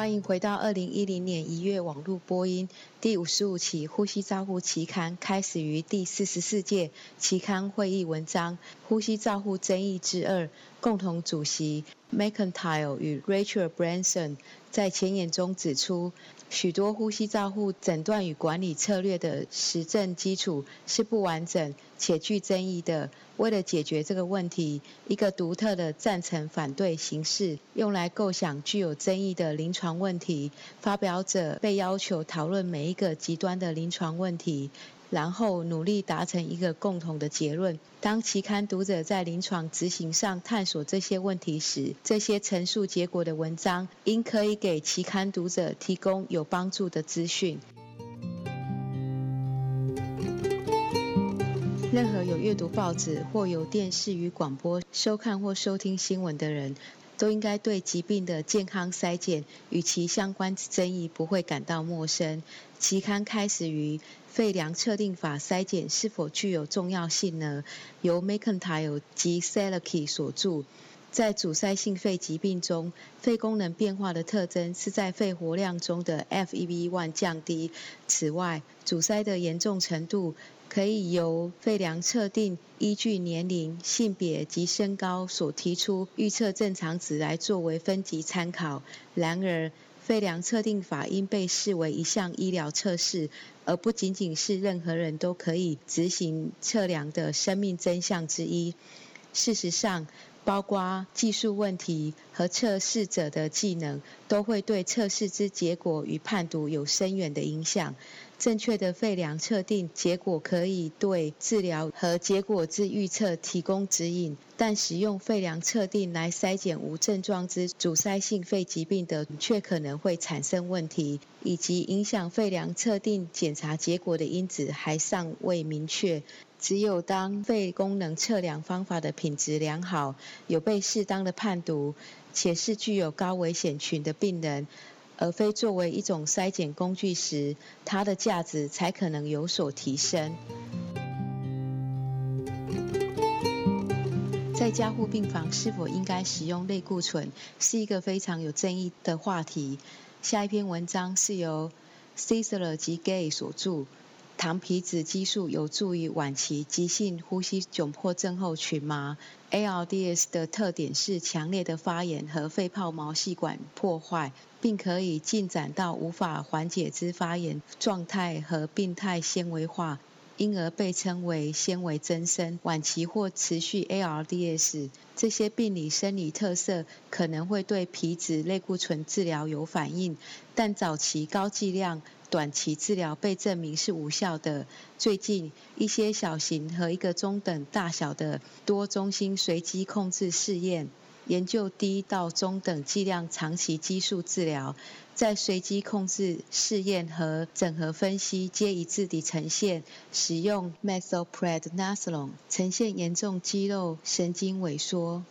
欢迎回到二零一零年一月网络播音第五十五期《呼吸照护期刊》，开始于第四十四届期刊会议文章《呼吸照护争议之二》，共同主席 McIntyre 与 Rachel Branson 在前言中指出。许多呼吸照护诊断与管理策略的实证基础是不完整且具争议的。为了解决这个问题，一个独特的赞成反对形式用来构想具有争议的临床问题。发表者被要求讨论每一个极端的临床问题。然后努力达成一个共同的结论。当期刊读者在临床执行上探索这些问题时，这些陈述结果的文章应可以给期刊读者提供有帮助的资讯。任何有阅读报纸或有电视与广播收看或收听新闻的人，都应该对疾病的健康筛检与其相关争议不会感到陌生。期刊开始于。肺量测定法筛检是否具有重要性呢？由 McIntyre 及 Selke 所著。在阻塞性肺疾病中，肺功能变化的特征是在肺活量中的 FEV1 降低。此外，阻塞的严重程度可以由肺量测定依据年龄、性别及身高所提出预测正常值来作为分级参考。然而，肺量测定法应被视为一项医疗测试，而不仅仅是任何人都可以执行测量的生命真相之一。事实上，包括技术问题和测试者的技能，都会对测试之结果与判读有深远的影响。正确的肺量测定结果可以对治疗和结果之预测提供指引，但使用肺量测定来筛检无症状之阻塞性肺疾病的，却可能会产生问题，以及影响肺量测定检查结果的因子还尚未明确。只有当肺功能测量方法的品质良好，有被适当的判读，且是具有高危险群的病人。而非作为一种筛检工具时，它的价值才可能有所提升。在加护病房是否应该使用类固醇，是一个非常有争议的话题。下一篇文章是由 Cesar 及 Gay 所著。糖皮质激素有助于晚期急性呼吸窘迫症候群吗？ARDS 的特点是强烈的发炎和肺泡毛细管破坏，并可以进展到无法缓解之发炎状态和病态纤维化。因而被称为纤维增生。晚期或持续 ARDS 这些病理生理特色可能会对皮质类固醇治疗有反应，但早期高剂量短期治疗被证明是无效的。最近一些小型和一个中等大小的多中心随机控制试验。研究低到中等剂量长期激素治疗，在随机控制试验和整合分析皆一致地呈现，使用 methylprednisolone 呈现严重肌肉神经萎缩。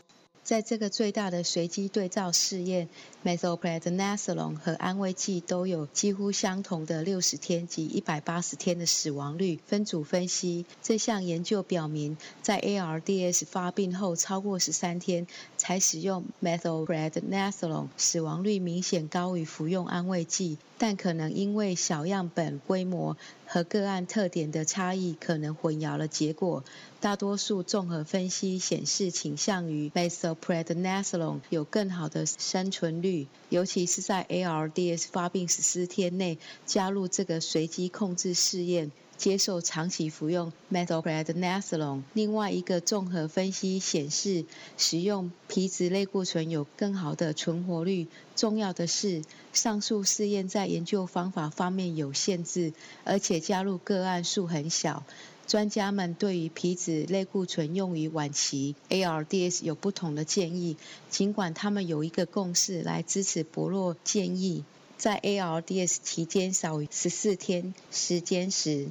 在这个最大的随机对照试验，methylprednisolone 和安慰剂都有几乎相同的六十天及一百八十天的死亡率。分组分析，这项研究表明，在 ARDS 发病后超过十三天才使用 methylprednisolone，死亡率明显高于服用安慰剂。但可能因为小样本规模和个案特点的差异，可能混淆了结果。大多数综合分析显示倾向于 basal prednisolone 有更好的生存率，尤其是在 ARDS 发病十四天内加入这个随机控制试验。接受长期服用 methylprednisolone。另外一个综合分析显示，使用皮质类固醇有更好的存活率。重要的是，上述试验在研究方法方面有限制，而且加入个案数很小。专家们对于皮质类固醇用于晚期 ARDS 有不同的建议，尽管他们有一个共识来支持薄弱建议。在 ARDS 期间少于十四天时间时。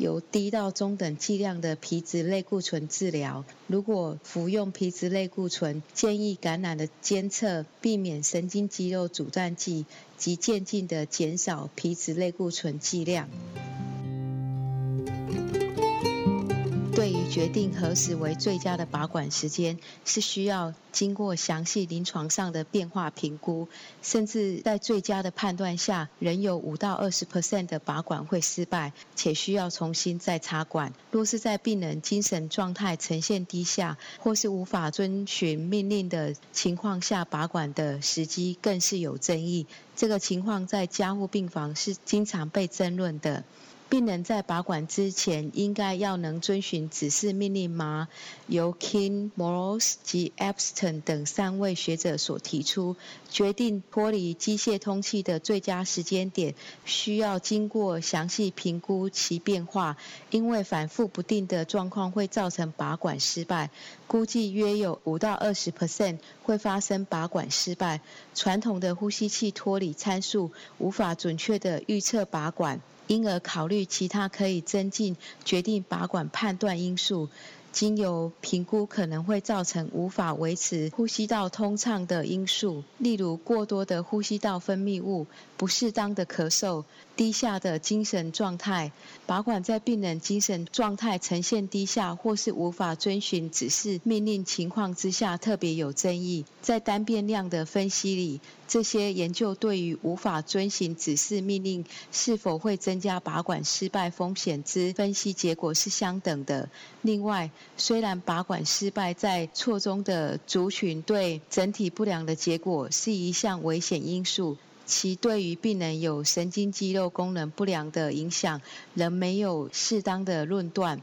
由低到中等剂量的皮质类固醇治疗。如果服用皮质类固醇，建议感染的监测，避免神经肌肉阻断剂及渐进的减少皮质类固醇剂量。对于决定何时为最佳的拔管时间，是需要经过详细临床上的变化评估，甚至在最佳的判断下，仍有五到二十 percent 的拔管会失败，且需要重新再插管。若是在病人精神状态呈现低下，或是无法遵循命令的情况下拔管的时机，更是有争议。这个情况在加护病房是经常被争论的。病人在拔管之前，应该要能遵循指示命令吗？由 King、Morris 及 Epstein 等三位学者所提出，决定脱离机械通气的最佳时间点，需要经过详细评估其变化，因为反复不定的状况会造成拔管失败。估计约有五到二十 percent 会发生拔管失败。传统的呼吸器脱离参数无法准确的预测拔管。因而考虑其他可以增进决定拔管判断因素。经由评估可能会造成无法维持呼吸道通畅的因素，例如过多的呼吸道分泌物、不适当的咳嗽、低下的精神状态。拔管在病人精神状态呈现低下或是无法遵循指示命令情况之下，特别有争议。在单变量的分析里，这些研究对于无法遵循指示命令是否会增加拔管失败风险之分析结果是相等的。另外，虽然拔管失败在错综的族群对整体不良的结果是一项危险因素，其对于病人有神经肌肉功能不良的影响仍没有适当的论断。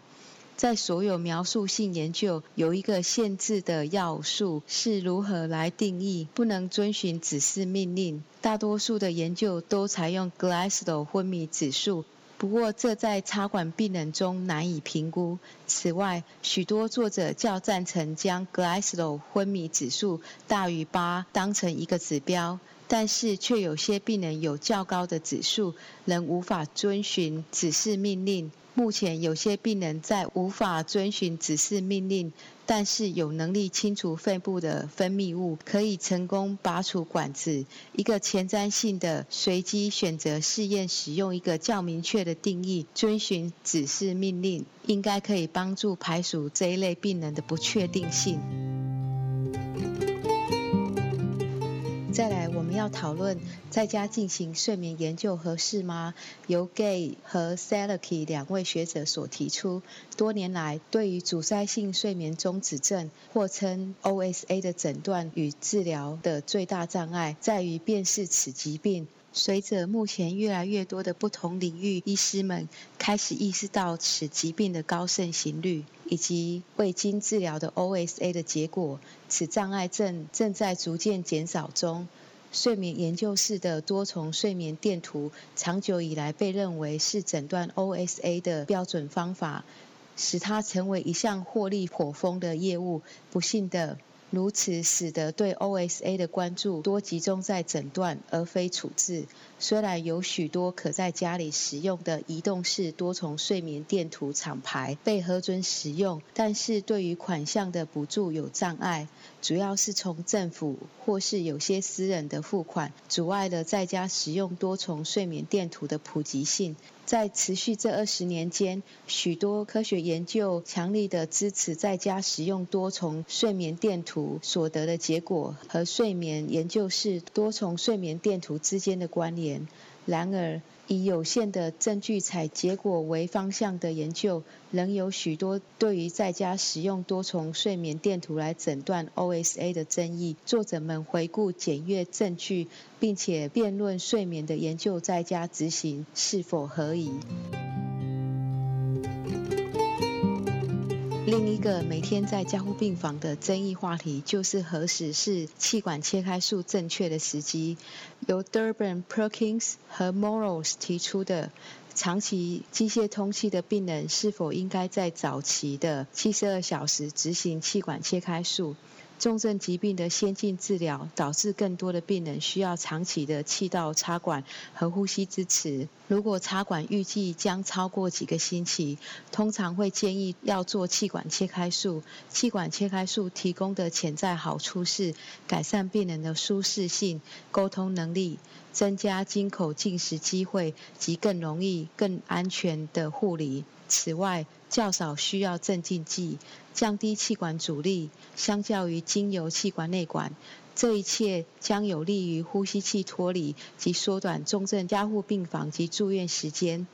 在所有描述性研究，有一个限制的要素是如何来定义不能遵循指示命令。大多数的研究都采用 Glasgow 昏迷指数。不过，这在插管病人中难以评估。此外，许多作者较赞成将 Glasgow 昏迷指数大于八当成一个指标，但是却有些病人有较高的指数，仍无法遵循指示命令。目前，有些病人在无法遵循指示命令。但是有能力清除肺部的分泌物，可以成功拔除管子。一个前瞻性的随机选择试验，使用一个较明确的定义，遵循指示命令，应该可以帮助排除这一类病人的不确定性。再来，我们要讨论在家进行睡眠研究合适吗？由 Gay 和 s a l a k i 两位学者所提出。多年来，对于阻塞性睡眠中止症，或称 OSA 的诊断与治疗的最大障碍，在于辨识此疾病。随着目前越来越多的不同领域医师们开始意识到此疾病的高盛行率，以及未经治疗的 OSA 的结果，此障碍症正在逐渐减少中。睡眠研究室的多重睡眠电图长久以来被认为是诊断 OSA 的标准方法，使它成为一项获利颇丰的业务。不幸的。如此使得对 OSA 的关注多集中在诊断而非处置。虽然有许多可在家里使用的移动式多重睡眠电图厂牌被核准使用，但是对于款项的补助有障碍，主要是从政府或是有些私人的付款，阻碍了在家使用多重睡眠电图的普及性。在持续这二十年间，许多科学研究强力的支持在家使用多重睡眠电图所得的结果和睡眠研究室多重睡眠电图之间的关联。然而，以有限的证据采结果为方向的研究，仍有许多对于在家使用多重睡眠电图来诊断 OSA 的争议。作者们回顾检阅证据，并且辩论睡眠的研究在家执行是否合宜。另一个每天在加护病房的争议话题，就是何时是气管切开术正确的时机。由 Durban Perkins 和 Morris 提出的，长期机械通气的病人是否应该在早期的七十二小时执行气管切开术？重症疾病的先进治疗导致更多的病人需要长期的气道插管和呼吸支持。如果插管预计将超过几个星期，通常会建议要做气管切开术。气管切开术提供的潜在好处是改善病人的舒适性、沟通能力。增加经口进食机会及更容易、更安全的护理。此外，较少需要镇静剂，降低气管阻力，相较于经由气管内管。这一切将有利于呼吸器脱离及缩短重症加护病房及住院时间。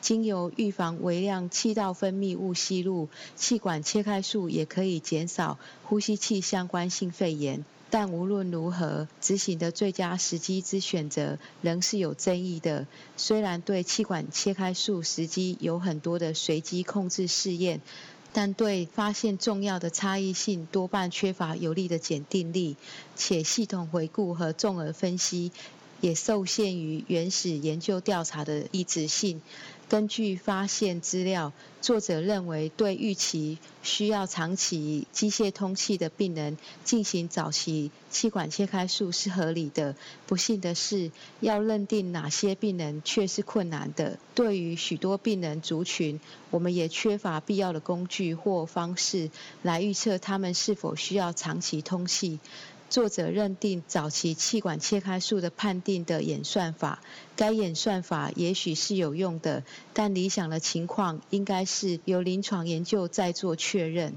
经由预防微量气道分泌物吸入，气管切开术也可以减少呼吸器相关性肺炎。但无论如何，执行的最佳时机之选择仍是有争议的。虽然对气管切开术时机有很多的随机控制试验。但对发现重要的差异性多半缺乏有力的检定力，且系统回顾和综合分析也受限于原始研究调查的一致性。根据发现资料，作者认为对预期需要长期机械通气的病人进行早期气管切开术是合理的。不幸的是，要认定哪些病人却是困难的。对于许多病人族群，我们也缺乏必要的工具或方式来预测他们是否需要长期通气。作者认定早期气管切开术的判定的演算法，该演算法也许是有用的，但理想的情况应该是由临床研究再做确认。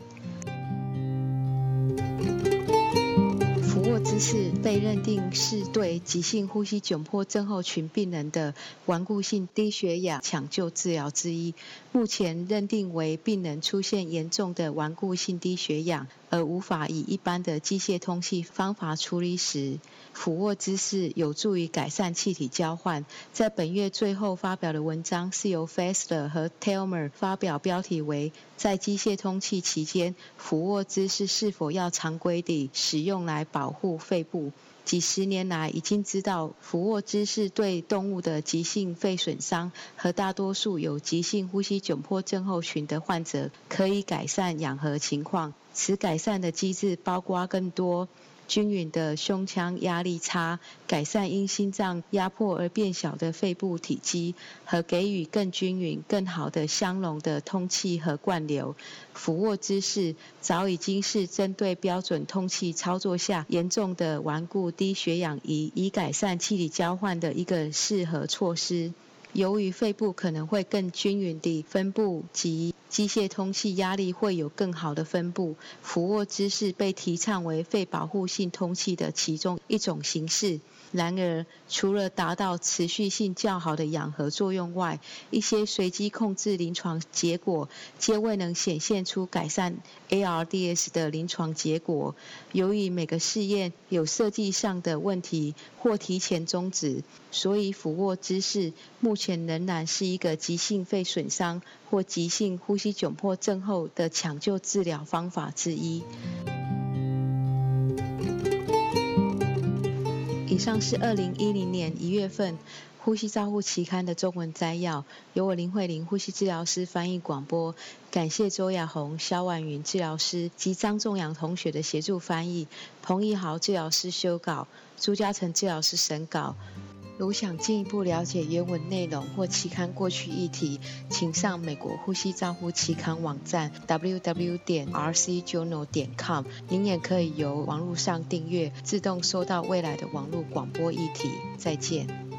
俯卧姿势被认定是对急性呼吸窘迫症候群病人的顽固性低血氧抢救治疗之一。目前认定为病人出现严重的顽固性低血氧，而无法以一般的机械通气方法处理时，俯卧姿势有助于改善气体交换。在本月最后发表的文章是由 Fessler 和 Telmer 发表，标题为“在机械通气期间，俯卧姿势是否要常规地使用来保护”。肺部几十年来已经知道，俯卧姿势对动物的急性肺损伤和大多数有急性呼吸窘迫症候群的患者可以改善氧合情况。此改善的机制包括更多。均匀的胸腔压力差，改善因心脏压迫而变小的肺部体积，和给予更均匀、更好的相容的通气和灌流。俯卧姿势早已经是针对标准通气操作下严重的顽固低血氧仪，以改善气体交换的一个适合措施。由于肺部可能会更均匀地分布及机械通气压力会有更好的分布，俯卧姿势被提倡为肺保护性通气的其中一种形式。然而，除了达到持续性较好的氧合作用外，一些随机控制临床结果皆未能显现出改善 ARDS 的临床结果。由于每个试验有设计上的问题或提前终止，所以俯卧姿势目前仍然是一个急性肺损伤或急性呼吸窘迫症后的抢救治疗方法之一。以上是二零一零年一月份《呼吸照护期刊》的中文摘要，由我林慧玲呼吸治疗师翻译广播。感谢周亚红、肖婉云治疗师及张仲阳同学的协助翻译，彭义豪治疗师修稿，朱嘉诚治疗师审稿。如想进一步了解原文内容或期刊过去议题，请上美国呼吸照护期刊网站 www 点 rcjournal 点 com。您也可以由网络上订阅，自动收到未来的网络广播议题。再见。